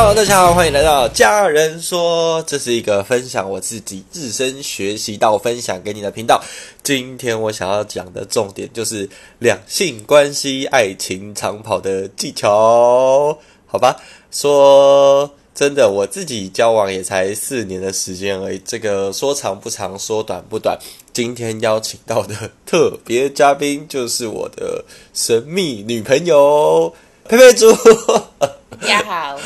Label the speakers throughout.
Speaker 1: Hello，大家好，欢迎来到家人说，这是一个分享我自己自身学习到分享给你的频道。今天我想要讲的重点就是两性关系、爱情长跑的技巧，好吧？说真的，我自己交往也才四年的时间而已，这个说长不长，说短不短。今天邀请到的特别嘉宾就是我的神秘女朋友佩佩猪。
Speaker 2: 大家好，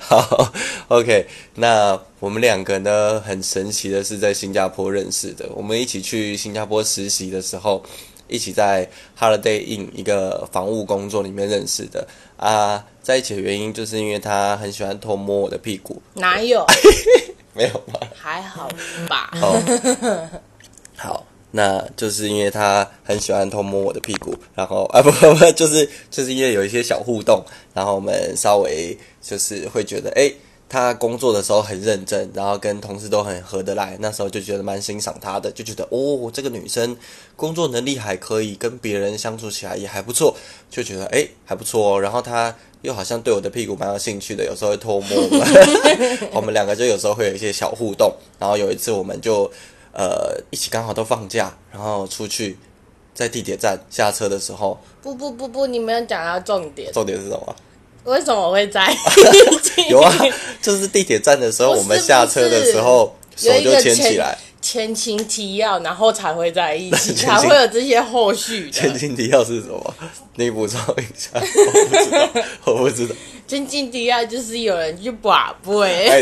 Speaker 1: 好，OK，那我们两个呢，很神奇的是在新加坡认识的。我们一起去新加坡实习的时候，一起在 Holiday Inn 一个房务工作里面认识的啊。在一起的原因就是因为他很喜欢偷摸我的屁股，
Speaker 2: 哪有？
Speaker 1: 没有吧？
Speaker 2: 还好吧。
Speaker 1: 哦，好，那就是因为他很喜欢偷摸我的屁股，然后 啊不不不，就是就是因为有一些小互动，然后我们稍微就是会觉得，哎，他工作的时候很认真，然后跟同事都很合得来，那时候就觉得蛮欣赏他的，就觉得哦，这个女生工作能力还可以，跟别人相处起来也还不错，就觉得哎还不错哦。然后他又好像对我的屁股蛮有兴趣的，有时候会偷摸，我们两个就有时候会有一些小互动。然后有一次我们就呃一起刚好都放假，然后出去在地铁站下车的时候，
Speaker 2: 不不不不，你没有讲到重点。
Speaker 1: 重点是什么？
Speaker 2: 为什么我会在？
Speaker 1: 有啊，就是地铁站的时候，我们下车的时候 手就牵起来。
Speaker 2: 前情提要，然后才会在一起，才会有这些后续
Speaker 1: 前。情提要是什么？你补充一下，我不知道，我不知道。
Speaker 2: 前情提要就是有人去把杯，
Speaker 1: 哎，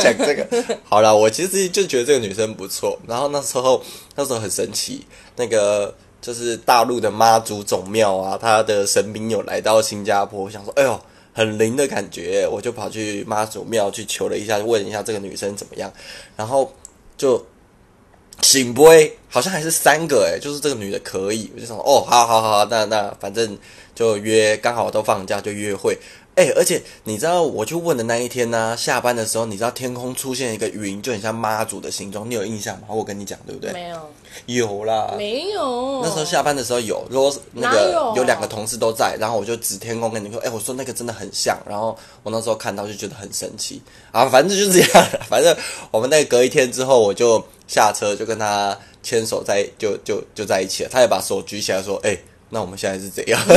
Speaker 1: 讲这个。好了，我其实就觉得这个女生不错。然后那时候，那时候很神奇，那个就是大陆的妈祖总庙啊，他的神明有来到新加坡，我想说，哎呦，很灵的感觉，我就跑去妈祖庙去求了一下，问一下这个女生怎么样，然后就。醒不会，好像还是三个哎，就是这个女的可以，我就想说哦，好好好，那那反正就约，刚好都放假就约会。哎，而且你知道，我去问的那一天呢、下班的时候，你知道天空出现一个云，就很像妈祖的形状，你有印象吗？我跟你讲，对不对？
Speaker 2: 没有，
Speaker 1: 有啦，
Speaker 2: 没有。
Speaker 1: 那时候下班的时候有，如果那个
Speaker 2: 有
Speaker 1: 有两个同事都在，然后我就指天空跟你说，哎、我说那个真的很像，然后我那时候看到就觉得很神奇啊，反正就是这样，反正我们那隔一天之后，我就下车就跟他牵手在就就就在一起了，他也把手举起来说，哎、那我们现在是怎样？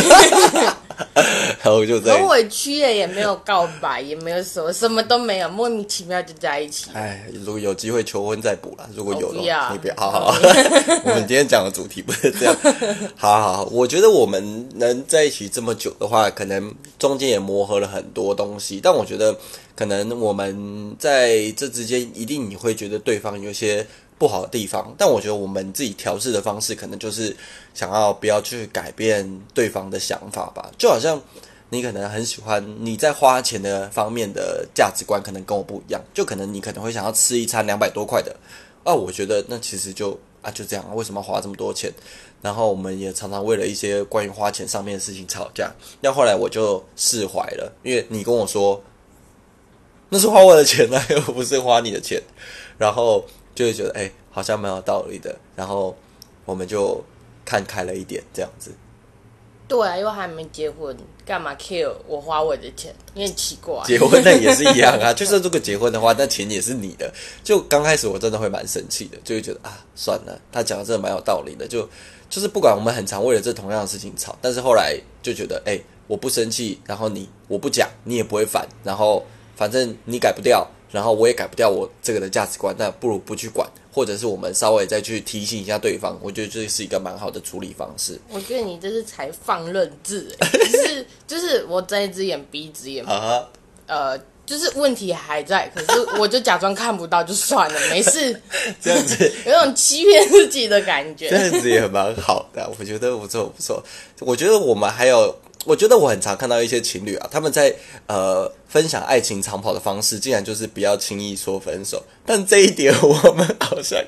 Speaker 1: 然后我就在
Speaker 2: 很，委屈耶，也没有告白，也没有什么，什么都没有，莫名其妙就在一起。
Speaker 1: 哎，如果有机会求婚再补啦。如果有的话，
Speaker 2: 不要
Speaker 1: 你不要。好好好，我们今天讲的主题不是这样。好好好，我觉得我们能在一起这么久的话，可能中间也磨合了很多东西，但我觉得可能我们在这之间一定你会觉得对方有些不好的地方，但我觉得我们自己调试的方式，可能就是想要不要去改变对方的想法吧，就好像。你可能很喜欢你在花钱的方面的价值观，可能跟我不一样。就可能你可能会想要吃一餐两百多块的，啊，我觉得那其实就啊就这样，为什么要花这么多钱？然后我们也常常为了一些关于花钱上面的事情吵架。那后来我就释怀了，因为你跟我说那是花我的钱啊，又不是花你的钱，然后就会觉得哎、好像蛮有道理的。然后我们就看开了一点，这样子。
Speaker 2: 对啊，又还没结婚，干嘛 kill 我花我的钱？你很奇怪。
Speaker 1: 结婚那也是一样啊，就是如果结婚的话，那钱也是你的。就刚开始我真的会蛮生气的，就会觉得啊，算了，他讲的真的蛮有道理的。就就是不管我们很常为了这同样的事情吵，但是后来就觉得，哎、我不生气，然后你我不讲，你也不会烦，然后反正你改不掉，然后我也改不掉我这个的价值观，那不如不去管，或者是我们稍微再去提醒一下对方，我觉得这是一个蛮好的处理方式
Speaker 2: 我觉得你这是才放任制、欸，就是 就是我睁一只眼闭一只眼，
Speaker 1: 啊。
Speaker 2: 呃，就是问题还在，可是我就假装看不到就算了，没事，
Speaker 1: 这样子
Speaker 2: 有种欺骗自己的感觉
Speaker 1: 这
Speaker 2: 觉。
Speaker 1: 样子也蛮好的，我觉得不错不错。我觉得我们还有，我觉得我很常看到一些情侣啊，他们在呃分享爱情长跑的方式，竟然就是不要轻易说分手。但这一点我们好像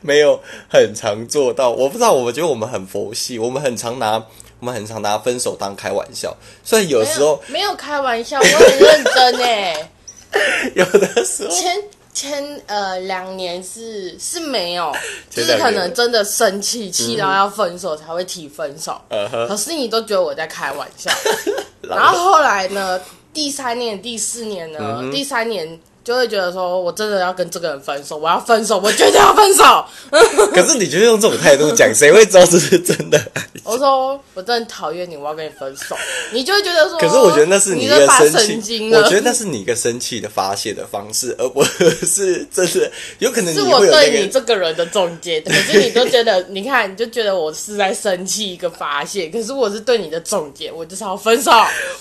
Speaker 1: 没有很常做到。我不知道，我觉得我们很佛系，我们很常拿我们很常拿分手当开玩笑。虽然有
Speaker 2: 没
Speaker 1: 时候
Speaker 2: 有没有开玩笑，我很认真哎。
Speaker 1: 有的时候
Speaker 2: 前前呃两年是是没有，就是可能真的生气，气到要分手才会提分手。
Speaker 1: 嗯
Speaker 2: 可是你都觉得我在开玩笑，然后后来呢，第三年、第四年呢，
Speaker 1: 嗯
Speaker 2: 第三年就会觉得说，我真的要跟这个人分手，我要分手，我绝对要分手。
Speaker 1: 可是你就用这种态度讲，谁会知道这是真的？
Speaker 2: 我说我真的讨厌你，我要跟你分手，你就会觉得说，
Speaker 1: 可是我觉得那是
Speaker 2: 你
Speaker 1: 一个
Speaker 2: 在发神
Speaker 1: 生气，
Speaker 2: 经了。
Speaker 1: 我觉得那是你一个生气的发泄的方式，而不是真的有可能
Speaker 2: 是我对你。这个人的总结，可是你都觉得，你看，你就觉得我是在生气一个发泄，可是我是对你的总结，我就是要分手。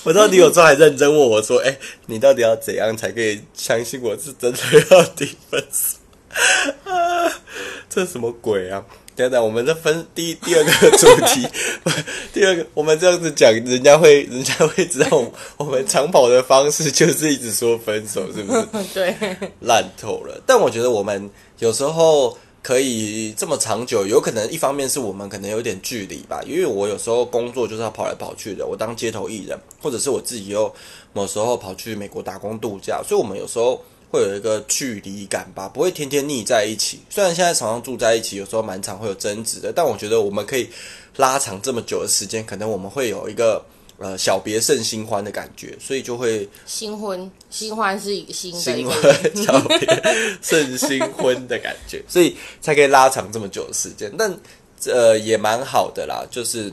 Speaker 1: 我知道你有时候还认真问我说：“哎、你到底要怎样才可以相信我是真的要提分手？”啊，这什么鬼啊？等等，我们的分第第二个主题，第二个我们这样子讲，人家会人家会知道我们长跑的方式就是一直说分手，是不是？
Speaker 2: 对，
Speaker 1: 烂透了。但我觉得我们有时候可以这么长久，有可能一方面是我们可能有点距离吧，因为我有时候工作就是要跑来跑去的，我当街头艺人，或者是我自己又某时候跑去美国打工度假，所以我们有时候。会有一个距离感吧，不会天天腻在一起。虽然现在常常住在一起，有时候蛮常会有争执的，但我觉得我们可以拉长这么久的时间，可能我们会有一个呃小别胜新欢的感觉，所以就会
Speaker 2: 新婚，新欢是一个新
Speaker 1: 新婚小别胜新婚的感觉，所以才可以拉长这么久的时间。但呃也蛮好的啦，就是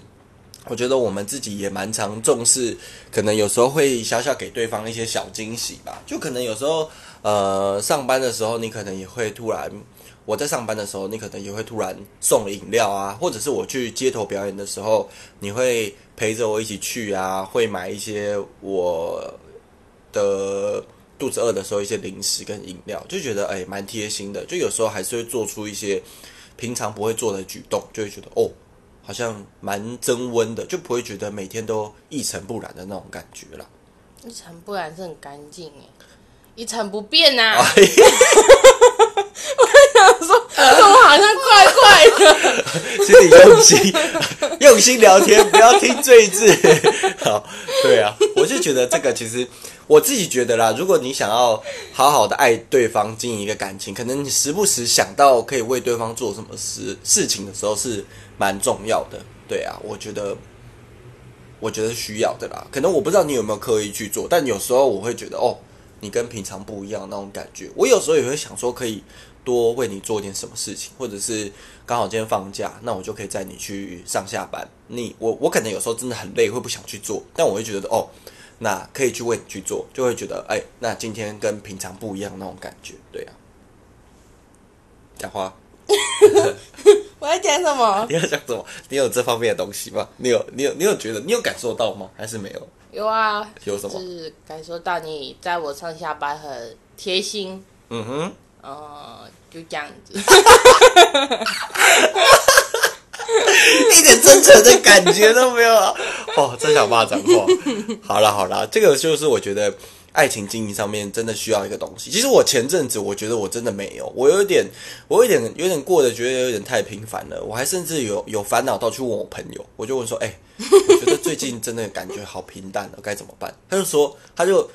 Speaker 1: 我觉得我们自己也蛮常重视，可能有时候会小小给对方一些小惊喜吧。就可能有时候呃上班的时候，你可能也会突然。我在上班的时候，你可能也会突然送饮料啊，或者是我去街头表演的时候，你会陪着我一起去啊，会买一些我的肚子饿的时候一些零食跟饮料，就觉得哎蛮贴心的。就有时候还是会做出一些平常不会做的举动，就会觉得哦，好像蛮增温的，就不会觉得每天都一尘不染的那种感觉啦。
Speaker 2: 一尘不染是很干净哎，一尘不变呐、啊。
Speaker 1: 哎，
Speaker 2: 我说怎么好像怪的？
Speaker 1: 请你用心用心聊天，不要听罪字。好，对啊，我就觉得这个其实我自己觉得啦，如果你想要好好的爱对方，经营一个感情，可能你时不时想到可以为对方做什么事事情的时候，是蛮重要的。对啊，我觉得。我觉得需要的啦，可能我不知道你有没有刻意去做，但有时候我会觉得哦，你跟平常不一样那种感觉。我有时候也会想说，可以多为你做点什么事情，或者是刚好今天放假，那我就可以载你去上下班。你我我可能有时候真的很累，会不想去做，但我会觉得哦，那可以去为你去做，就会觉得哎，那今天跟平常不一样那种感觉，对啊。讲话，
Speaker 2: 我要讲什么？
Speaker 1: 你要讲什么？你有这方面的东西吗？你有你有你有觉得你有感受到吗？还是没有？
Speaker 2: 有啊，
Speaker 1: 有什么
Speaker 2: 就是感受到你在我上下班很贴心，
Speaker 1: 嗯哼。
Speaker 2: 呃，就这样子。
Speaker 1: 一点真诚的感觉都没有啊！哦，真想骂脏话。好啦好啦，这个就是我觉得爱情经营上面真的需要一个东西。其实我前阵子我觉得我真的没有，我有点，我有点有点过得觉得有点太频繁了。我还甚至有有烦恼到去问我朋友，我就问说：“哎、我觉得最近真的感觉好平淡了，该怎么办？”他就说，他就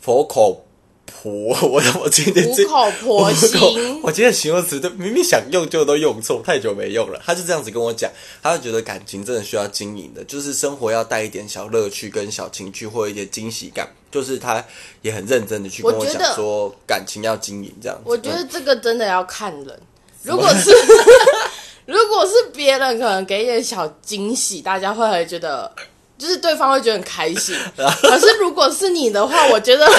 Speaker 1: 佛口婆，我我今天这
Speaker 2: 苦口婆心
Speaker 1: 我今天形容词都明明想用就都用错，太久没用了。他就这样子跟我讲，他就觉得感情真的需要经营的，就是生活要带一点小乐趣跟小情趣，或一点惊喜感。就是他也很认真的去跟我讲说，感情要经营这样子。
Speaker 2: 我觉得这个真的要看人，如果是 如果是别人，可能给一点小惊喜，大家会会觉得。就是对方会觉得很开心，可是如果是你的话，我觉得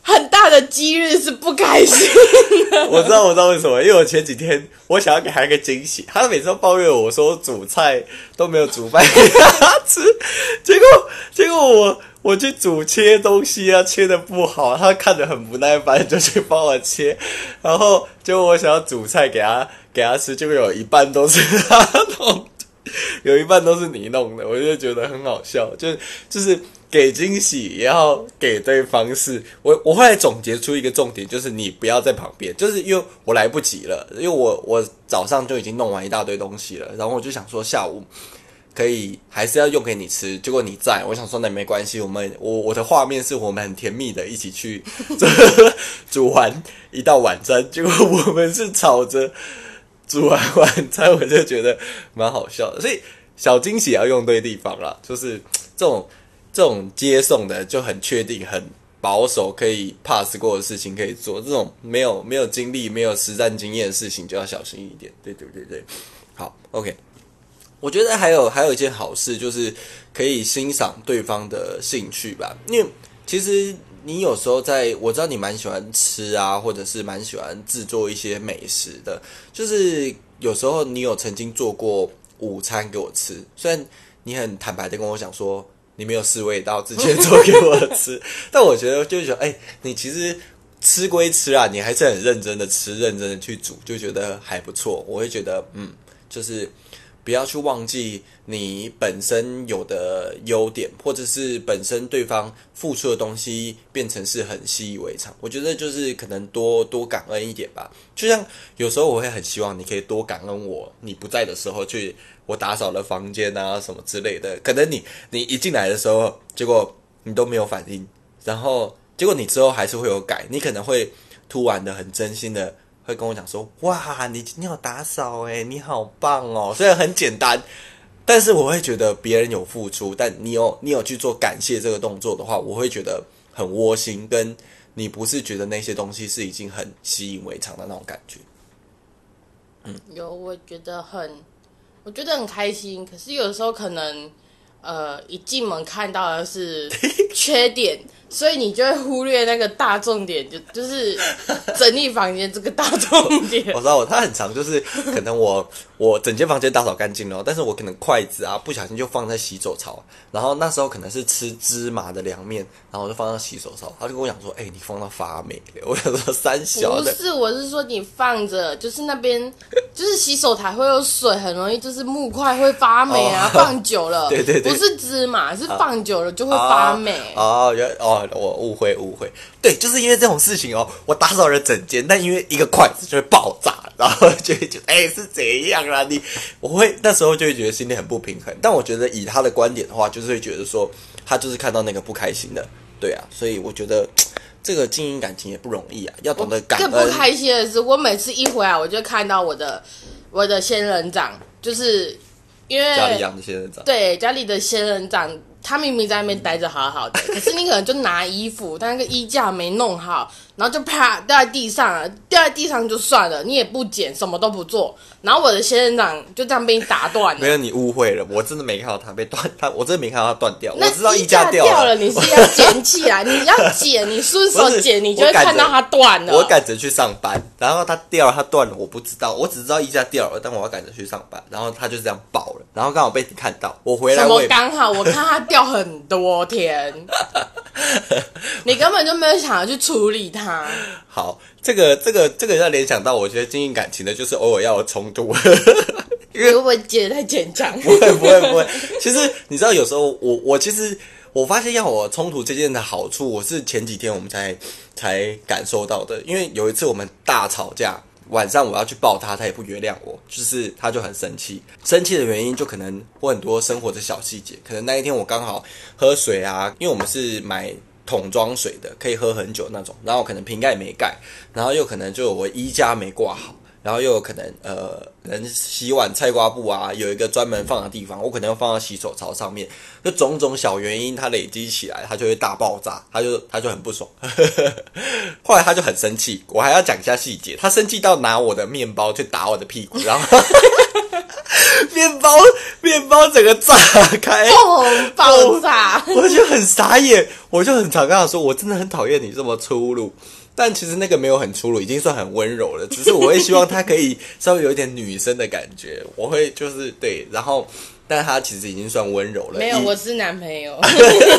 Speaker 2: 很大的几率是不开心。
Speaker 1: 我知道，我知道为什么，因为我前几天我想要给他一个惊喜，他每次都抱怨我说煮菜都没有煮饭给他吃，结果结果我我去煮切东西啊，切的不好，他看着很不耐烦，就去帮我切，然后结果我想要煮菜给他给他吃，结果有一半都是他弄的。有一半都是你弄的，我就觉得很好笑，就就是给惊喜也要给对方是。我我后来总结出一个重点，就是你不要在旁边，就是因为我来不及了，因为我我早上就已经弄完一大堆东西了，然后我就想说下午可以还是要用给你吃，结果你在，我想说那没关系，我们我我的画面是我们很甜蜜的一起去 煮完一道晚餐，结果我们是吵着。煮完晚餐，我就觉得蛮好笑的，所以小惊喜要用对地方啦，就是这种这种接送的就很确定、很保守，可以 pass 过的事情可以做。这种没有没有经历、没有实战经验的事情就要小心一点。对对对对，好，OK。我觉得还有还有一件好事，就是可以欣赏对方的兴趣吧。因为其实你有时候在，我知道你蛮喜欢吃啊，或者是蛮喜欢制作一些美食的。就是有时候你有曾经做过午餐给我吃，虽然你很坦白的跟我讲说你没有试味道，直接做给我吃，但我觉得就是说，哎，你其实吃归吃啊，你还是很认真的吃，认真的去煮，就觉得还不错。我会觉得，嗯，就是。不要去忘记你本身有的优点，或者是本身对方付出的东西变成是很习以为常。我觉得就是可能多多感恩一点吧。就像有时候我会很希望你可以多感恩我，你不在的时候去我打扫了房间啊什么之类的。可能你你一进来的时候，结果你都没有反应，然后结果你之后还是会有改，你可能会突然的很真心的。会跟我讲说：“哇，你今天有打扫哎，你好棒哦！虽然很简单，但是我会觉得别人有付出，但你有你有去做感谢这个动作的话，我会觉得很窝心。跟你不是觉得那些东西是已经很习以为常的那种感觉。
Speaker 2: 嗯，有，我觉得很，我觉得很开心。可是有时候可能，呃，一进门看到的是 缺点。”所以你就会忽略那个大重点，就就是整理房间这个大重点。
Speaker 1: 我知道，我他很长，就是可能我我整间房间打扫干净了，但是我可能筷子啊不小心就放在洗手槽，然后那时候可能是吃芝麻的凉面，然后我就放到洗手槽，他就跟我讲说：“哎，你放到发霉了。”我想说三小
Speaker 2: 不是，我是说你放着，就是那边就是洗手台会有水，很容易就是木块会发霉啊，放久了，
Speaker 1: 对对对，
Speaker 2: 不是芝麻，是放久了就会发霉。
Speaker 1: 哦，原哦。我误会误会，对，就是因为这种事情哦，我打扫了整间，但因为一个筷子就会爆炸，然后就会觉得哎是怎样啊？你我会那时候就会觉得心里很不平衡。但我觉得以他的观点的话，就是会觉得说他就是看到那个不开心的，对啊，所以我觉得这个经营感情也不容易啊，要懂得感恩。
Speaker 2: 更不开心的是，我每次一回来，我就看到我的我的仙人掌，就是因为
Speaker 1: 家里养的仙人掌，
Speaker 2: 对家里的仙人掌。它明明在那边待着好好的，可是你可能就拿衣服，但那个衣架没弄好。然后就啪掉在地上了，掉在地上就算了，你也不捡，什么都不做。然后我的仙人掌就这样被你打断了。
Speaker 1: 没有，你误会了，我真的没看到它被断，它我真的没看到它断掉。我知道
Speaker 2: 衣
Speaker 1: 架
Speaker 2: 掉了，你是要捡起来，你要捡，你顺手 捡，你就会看到它断了。
Speaker 1: 我赶着去上班，然后它掉了，它断了，我不知道，我只知道衣架掉了，但我要赶着去上班，然后它就这样爆了，然后刚好被你看到，我回来
Speaker 2: 我刚好我看它掉很多天，你根本就没有想要去处理它。
Speaker 1: 好，这个这个这个要联想到，我觉得经营感情的，就是偶尔要有冲突。
Speaker 2: 因为我觉得太坚强，
Speaker 1: 不会不会不会。其实你知道，有时候我我其实我发现要我冲突这件的好处，我是前几天我们才才感受到的。因为有一次我们大吵架，晚上我要去抱他，他也不原谅我，就是他就很生气。生气的原因就可能我很多生活的小细节，可能那一天我刚好喝水啊，因为我们是买。桶装水的可以喝很久那种，然后可能瓶盖没盖，然后又可能就我衣架没挂好，然后又有可能呃，人洗碗菜瓜布啊，有一个专门放的地方，我可能要放到洗手槽上面，就种种小原因，它累积起来，它就会大爆炸，他就他就很不爽，后来他就很生气，我还要讲一下细节，他生气到拿我的面包去打我的屁股，然后。面包，面包整个炸开，
Speaker 2: 爆炸，
Speaker 1: 我就很傻眼，我就很常跟他说，我真的很讨厌你这么粗鲁，但其实那个没有很粗鲁，已经算很温柔了，只是我会希望他可以稍微有一点女生的感觉，我会就是对，然后。但他其实已经算温柔了。
Speaker 2: 没有，我是男朋友。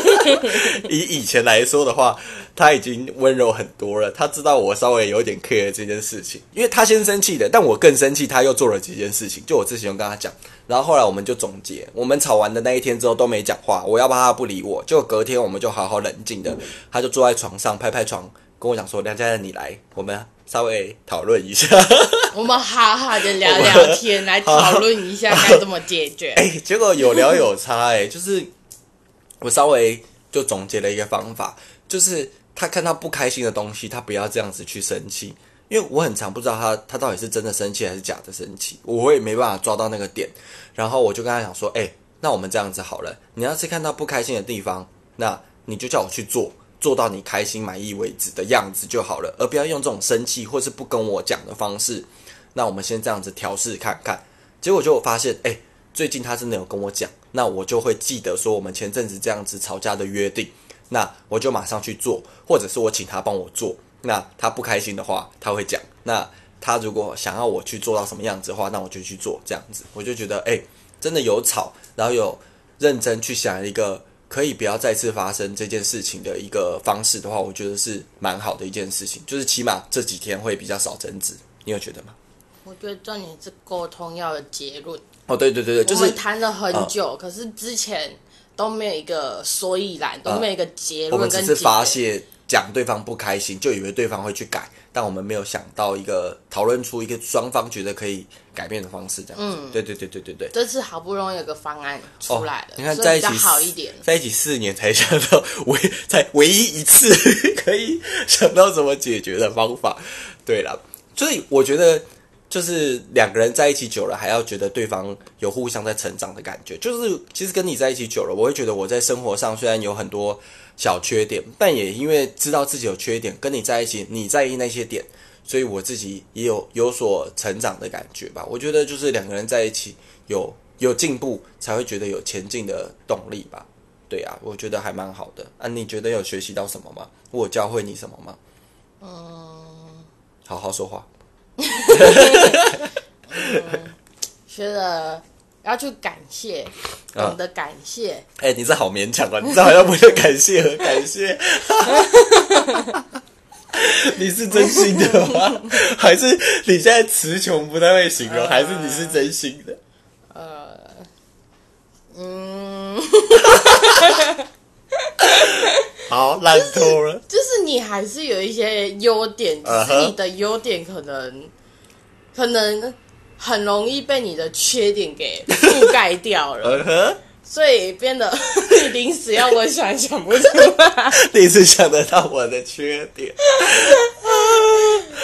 Speaker 1: 以以前来说的话，他已经温柔很多了。他知道我稍微有点 care 这件事情，因为他先生气的，但我更生气，他又做了几件事情。就我之前有跟他讲，然后后来我们就总结，我们吵完的那一天之后都没讲话，我要怕他不理我，就隔天我们就好好冷静的，他就坐在床上拍拍床，跟我讲说：“梁家人，你来，我们。”稍微讨论一下，
Speaker 2: 我们好好的聊聊 天，来讨论一下该怎么解决。
Speaker 1: 哎，结果有聊有差，哎，就是我稍微就总结了一个方法，就是他看到不开心的东西，他不要这样子去生气，因为我很常不知道他他到底是真的生气还是假的生气，我也没办法抓到那个点。然后我就跟他讲说，哎，那我们这样子好了，你要是看到不开心的地方，那你就叫我去做，做到你开心满意为止的样子就好了，而不要用这种生气或是不跟我讲的方式。那我们先这样子调试看看。结果就发现，哎，最近他真的有跟我讲，那我就会记得说我们前阵子这样子吵架的约定，那我就马上去做，或者是我请他帮我做。那他不开心的话，他会讲。那他如果想要我去做到什么样子的话，那我就去做这样子。我就觉得，哎，真的有吵，然后有认真去想一个可以不要再次发生这件事情的一个方式的话，我觉得是蛮好的一件事情。就是起码这几天会比较少争执，你有觉得吗？
Speaker 2: 我觉得重点是沟通要有结论。
Speaker 1: 哦，对对对对，就是
Speaker 2: 谈了很久，可是之前都没有一个所以然，都没有一个结论。我
Speaker 1: 们只是发泄，讲对方不开心，就以为对方会去改，但我们没有想到一个讨论出一个双方觉得可以改变的方式，这样。嗯，对对对对对对。
Speaker 2: 这次好不容易有个方案出来了，
Speaker 1: 你看在一起
Speaker 2: 好一点，
Speaker 1: 在一起四年才想到唯才唯一一次 可以想到怎么解决的方法。对了，所以我觉得。就是两个人在一起久了，还要觉得对方有互相在成长的感觉。就是其实跟你在一起久了，我会觉得我在生活上虽然有很多小缺点，但也因为知道自己有缺点，跟你在一起，你在意那些点，所以我自己也有有所成长的感觉吧。我觉得就是两个人在一起有有进步，才会觉得有前进的动力吧。对啊，我觉得还蛮好的。啊，你觉得有学习到什么吗？我教会你什么吗？嗯，好好说话。
Speaker 2: 觉得要去感谢，懂得感谢。
Speaker 1: 哎，你这好勉强啊！你这好像不是感谢和感谢。你是真心的吗？还是你现在词穷不太会形容？还是你是真心的？呃，嗯。好烂透了，
Speaker 2: 就是你还是有一些优点，只是你的优点可能可能很容易被你的缺点给覆盖掉了，所以变得你 临时要我想想不出来，
Speaker 1: 临时想得到我的缺点，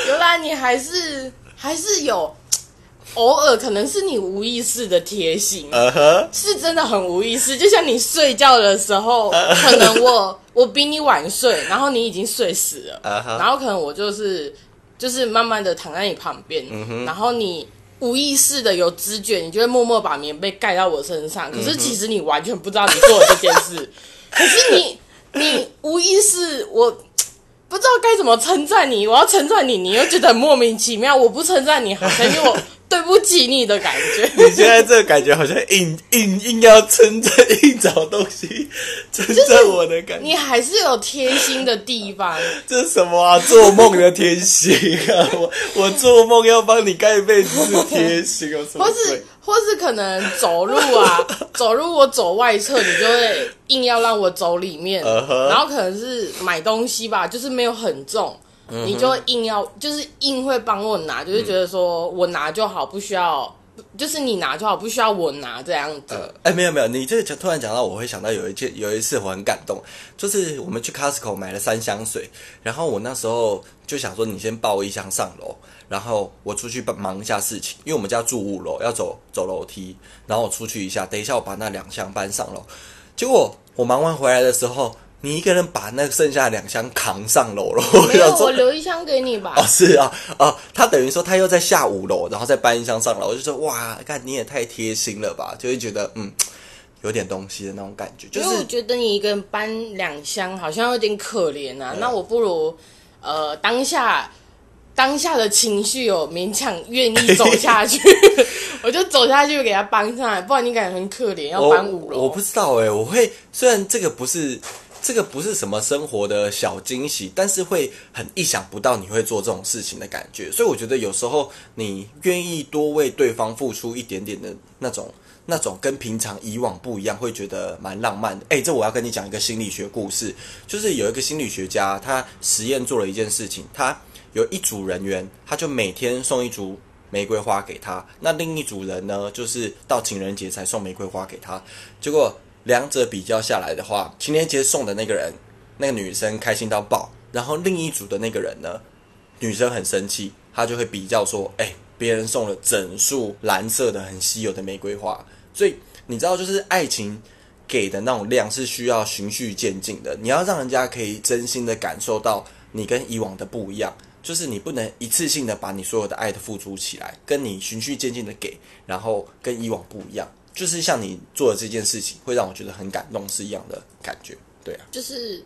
Speaker 2: 原来你还是还是有。偶尔可能是你无意识的贴心，是真的很无意识。就像你睡觉的时候，可能我我比你晚睡，然后你已经睡死了，然后可能我就是就是慢慢的躺在你旁边，然后你无意识的有知觉，你就会默默把棉被盖到我身上。可是其实你完全不知道你做了这件事，可是你你无意识我。不知道该怎么称赞你，我要称赞你，你又觉得莫名其妙。我不称赞你，好像有对不起你的感觉。
Speaker 1: 你现在这个感觉好像硬硬硬要撑着，硬找东西 撑着我的感觉。
Speaker 2: 你还是有贴心的地方。
Speaker 1: 这是什么啊？做梦的贴心啊！我我做梦要帮你盖被子是贴心哦，
Speaker 2: 或是或是可能走路啊，走路我走外侧，你就会硬要让我走里面。然后可能是买东西吧，就是没有很重。你就硬要，就是硬会帮我拿，就是觉得说我拿就好，不需要，就是你拿就好，不需要我拿这样子。
Speaker 1: 哎，没有没有，你这个突然讲到，我会想到有一件，有一次我很感动，就是我们去 Costco 买了三箱水，然后我那时候就想说，你先抱一箱上楼，然后我出去忙一下事情，因为我们家住五楼，要走走楼梯，然后我出去一下，等一下我把那两箱搬上楼。结果我忙完回来的时候。你一个人把那剩下两箱扛上楼了，
Speaker 2: 没有，我留一箱给你吧。
Speaker 1: 哦，是啊，哦，他等于说他又在下五楼，然后再搬一箱上楼，我就说哇，看你也太贴心了吧，就会觉得嗯，有点东西的那种感觉。就是
Speaker 2: 我觉得你一个人搬两箱好像有点可怜啊，那我不如呃当下当下的情绪有勉强愿意走下去，我就走下去给他搬上来，不然你感觉很可怜要搬五楼。
Speaker 1: 我不知道哎，我会虽然这个不是。这个不是什么生活的小惊喜，但是会很意想不到你会做这种事情的感觉。所以我觉得有时候你愿意多为对方付出一点点的那种、那种跟平常以往不一样，会觉得蛮浪漫的。诶，这我要跟你讲一个心理学故事，就是有一个心理学家，他实验做了一件事情，他有一组人员，他就每天送一株玫瑰花给他，那另一组人呢，就是到情人节才送玫瑰花给他，结果。两者比较下来的话，情人节送的那个人，那个女生开心到爆，然后另一组的那个人呢，女生很生气，她就会比较说：“哎，别人送了整束蓝色的很稀有的玫瑰花。”所以你知道，就是爱情给的那种量是需要循序渐进的，你要让人家可以真心的感受到你跟以往的不一样，就是你不能一次性的把你所有的爱的付出起来，跟你循序渐进的给，然后跟以往不一样，就是像你做的这件事情，会让我觉得很感动是一样的感觉，对啊，
Speaker 2: 就是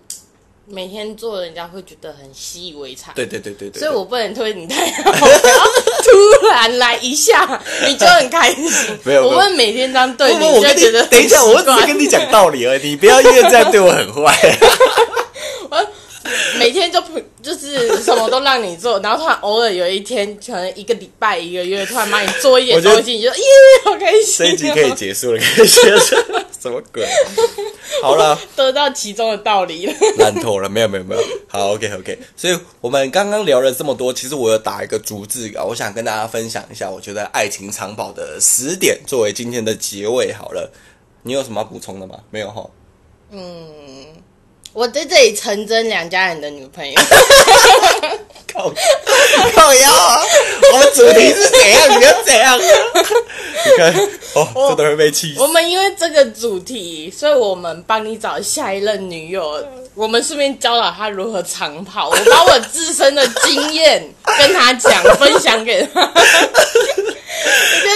Speaker 2: 每天做，人家会觉得很习以为常。
Speaker 1: 对对对对对，
Speaker 2: 所以我不能推你太好，突然来一下你就很开心。
Speaker 1: 没有
Speaker 2: 我们每天这样对你，
Speaker 1: 我
Speaker 2: 就觉得
Speaker 1: 等一下，我只跟你讲道理而已，你不要因为这样对我很坏。
Speaker 2: 每天就不就是什么都让你做，然后突然偶尔有一天，可能一个礼拜、一个月，突然把你做一点东西，你就耶，好开心、
Speaker 1: 这一集可以结束了，可以结束了，什么鬼？好了。
Speaker 2: 得到其中的道理了。
Speaker 1: 烂透了，没有没有没有，好，OK OK。所以我们刚刚聊了这么多，其实我有打一个逐字稿，我想跟大家分享一下，我觉得爱情长跑的十点作为今天的结尾。好了，你有什么要补充的吗？没有哈。
Speaker 2: 我在这里成真两家人的女朋友，
Speaker 1: 靠靠腰啊！我们主题是怎样？你要怎样？你看，哦，真的会被气死
Speaker 2: 我。们因为这个主题，所以我们帮你找下一任女友。我们顺便教导她如何长跑，我把我自身的经验跟她讲，分享给她。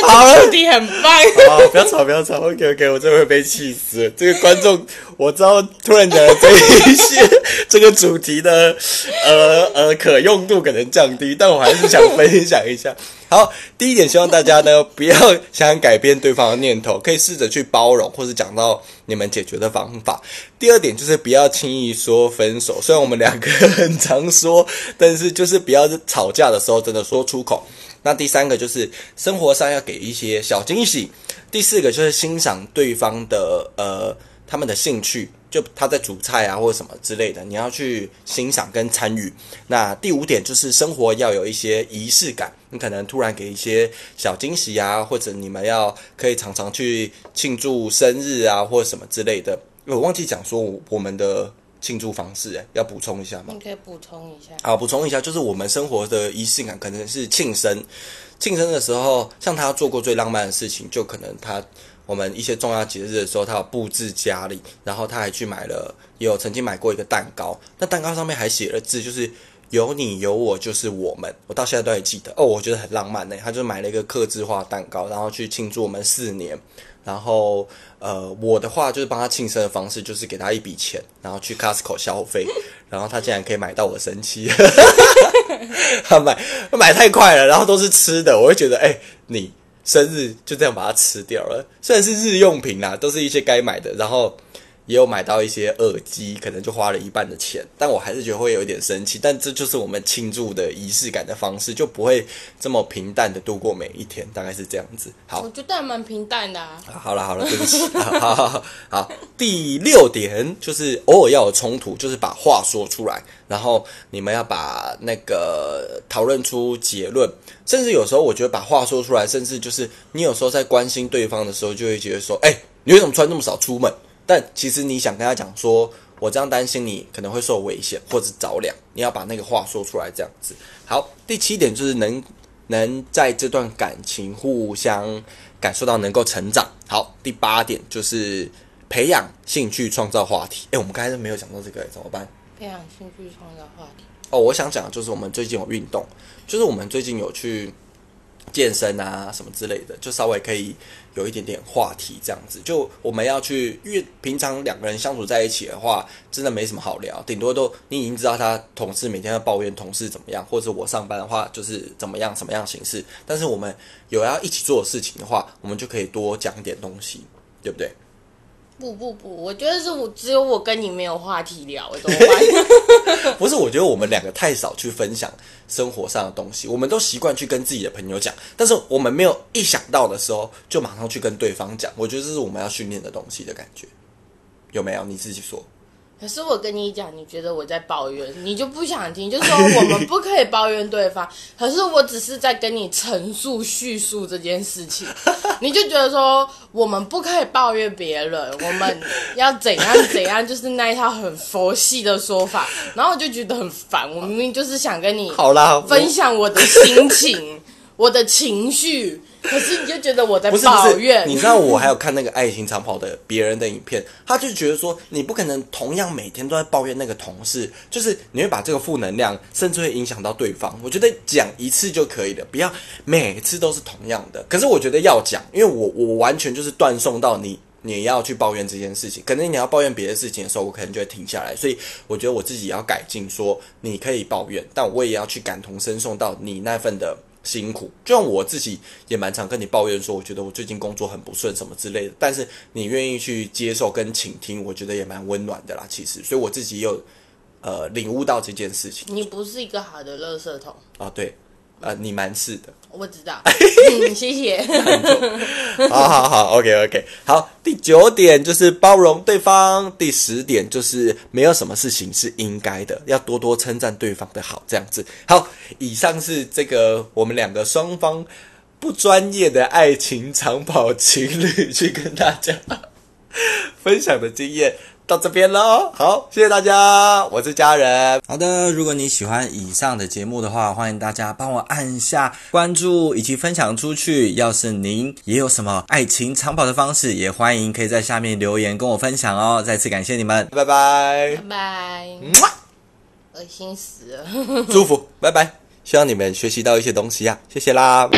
Speaker 1: 好了
Speaker 2: 这个主题很棒。
Speaker 1: 好，不要吵，不要吵。OK OK，我真的会被气死。这个观众，我知道突然讲了这一些，这个主题的呃呃可用度可能降低，但我还是想分享一下。好，第一点，希望大家呢不要想改变对方的念头，可以试着去包容，或是讲到你们解决的方法。第二点就是不要轻易说分手，虽然我们两个很常说，但是就是不要吵架的时候真的说出口。那第三个就是生活上要给一些小惊喜。第四个就是欣赏对方的呃他们的兴趣，就他在煮菜啊或者什么之类的，你要去欣赏跟参与。那第五点就是生活要有一些仪式感，你可能突然给一些小惊喜啊，或者你们要可以常常去庆祝生日啊或者什么之类的。我忘记讲说我我们的庆祝方式，哎，要补充一下吗？
Speaker 2: 你可以补充一下。
Speaker 1: 好，补充一下，就是我们生活的仪式感可能是庆生。庆生的时候，像他做过最浪漫的事情，就可能他我们一些重要节日的时候，他有布置家里，然后他还去买了，也有曾经买过一个蛋糕，那蛋糕上面还写了字，就是有你有我就是我们，我到现在都还记得哦，我觉得很浪漫呢。他就买了一个刻字化蛋糕，然后去庆祝我们四年。然后，呃，我的话就是帮他庆生的方式，就是给他一笔钱，然后去 Costco 消费，然后他竟然可以买到我生气，他买买太快了，然后都是吃的，我会觉得，哎、你生日就这样把它吃掉了，虽然是日用品啦，都是一些该买的，然后也有买到一些耳机，可能就花了一半的钱，但我还是觉得会有一点生气，但这就是我们庆祝的仪式感的方式，就不会这么平淡的度过每一天，大概是这样子。好
Speaker 2: 我，觉得还蛮平淡的啊。
Speaker 1: 好了好了，对不起，好好好好。第六点就是偶尔要有冲突，就是把话说出来，然后你们要把那个讨论出结论，甚至有时候我觉得把话说出来，甚至就是你有时候在关心对方的时候，就会觉得说，哎、你为什么穿那么少出门？但其实你想跟他讲说，我这样担心你可能会受危险或者着凉，你要把那个话说出来，这样子。好，第七点就是能能在这段感情互相感受到能够成长。好，第八点就是培养兴趣，创造话题。诶，我们刚才都没有讲到这个，怎么办？
Speaker 2: 培养兴趣，创造话题。
Speaker 1: 哦，我想讲的就是我们最近有运动，就是我们最近有去健身啊什么之类的，就稍微可以有一点点话题这样子。就我们要去，因为平常两个人相处在一起的话，真的没什么好聊，顶多都你已经知道他同事每天要抱怨同事怎么样，或者我上班的话就是怎么样什么样形式。但是我们有要一起做的事情的话，我们就可以多讲点东西，对不对？
Speaker 2: 不不不，我觉得是我只有我跟你没有话题聊，怎么办？
Speaker 1: 不是，我觉得我们两个太少去分享生活上的东西，我们都习惯去跟自己的朋友讲，但是我们没有一想到的时候就马上去跟对方讲。我觉得这是我们要训练的东西的感觉，有没有？你自己说。
Speaker 2: 可是我跟你讲，你觉得我在抱怨，你就不想听，就说我们不可以抱怨对方。可是我只是在跟你陈述、叙述这件事情，你就觉得说我们不可以抱怨别人，我们要怎样怎样，就是那一套很佛系的说法，然后我就觉得很烦。我明明就是想跟你
Speaker 1: 好啦，
Speaker 2: 分享我的心情，我的情绪，可是你就觉得我在
Speaker 1: 不是不是，
Speaker 2: 抱怨。
Speaker 1: 你知道我还有看那个爱情长跑的别人的影片，他就觉得说，你不可能同样每天都在抱怨那个同事，就是你会把这个负能量，甚至会影响到对方。我觉得讲一次就可以了，不要每次都是同样的。可是我觉得要讲，因为我我完全就是断送到你。你要去抱怨这件事情，可能你要抱怨别的事情的时候，我可能就会停下来。所以我觉得我自己也要改进，说你可以抱怨，但我也要去感同身受到你那份的辛苦。就像我自己也蛮常跟你抱怨说，我觉得我最近工作很不顺什么之类的，但是你愿意去接受跟倾听，我觉得也蛮温暖的啦。其实，所以我自己有呃领悟到这件事情
Speaker 2: 你不是一个好的垃圾桶，
Speaker 1: 啊，对，呃，你蛮是的。
Speaker 2: 我知道。嗯，谢谢。
Speaker 1: 好好好，OK OK，好。第九点就是包容对方，第十点就是没有什么事情是应该的，要多多称赞对方的好，这样子。好，以上是这个我们两个双方不专业的爱情长跑情侣去跟大家分享的经验。到这边喽，好，谢谢大家，我是家人。好的，如果你喜欢以上的节目的话，欢迎大家帮我按下关注以及分享出去。要是您也有什么爱情长跑的方式，也欢迎可以在下面留言跟我分享哦。再次感谢你们，拜拜，
Speaker 2: 拜拜。恶心死了，
Speaker 1: 祝福，拜拜。希望你们学习到一些东西呀，谢谢啦。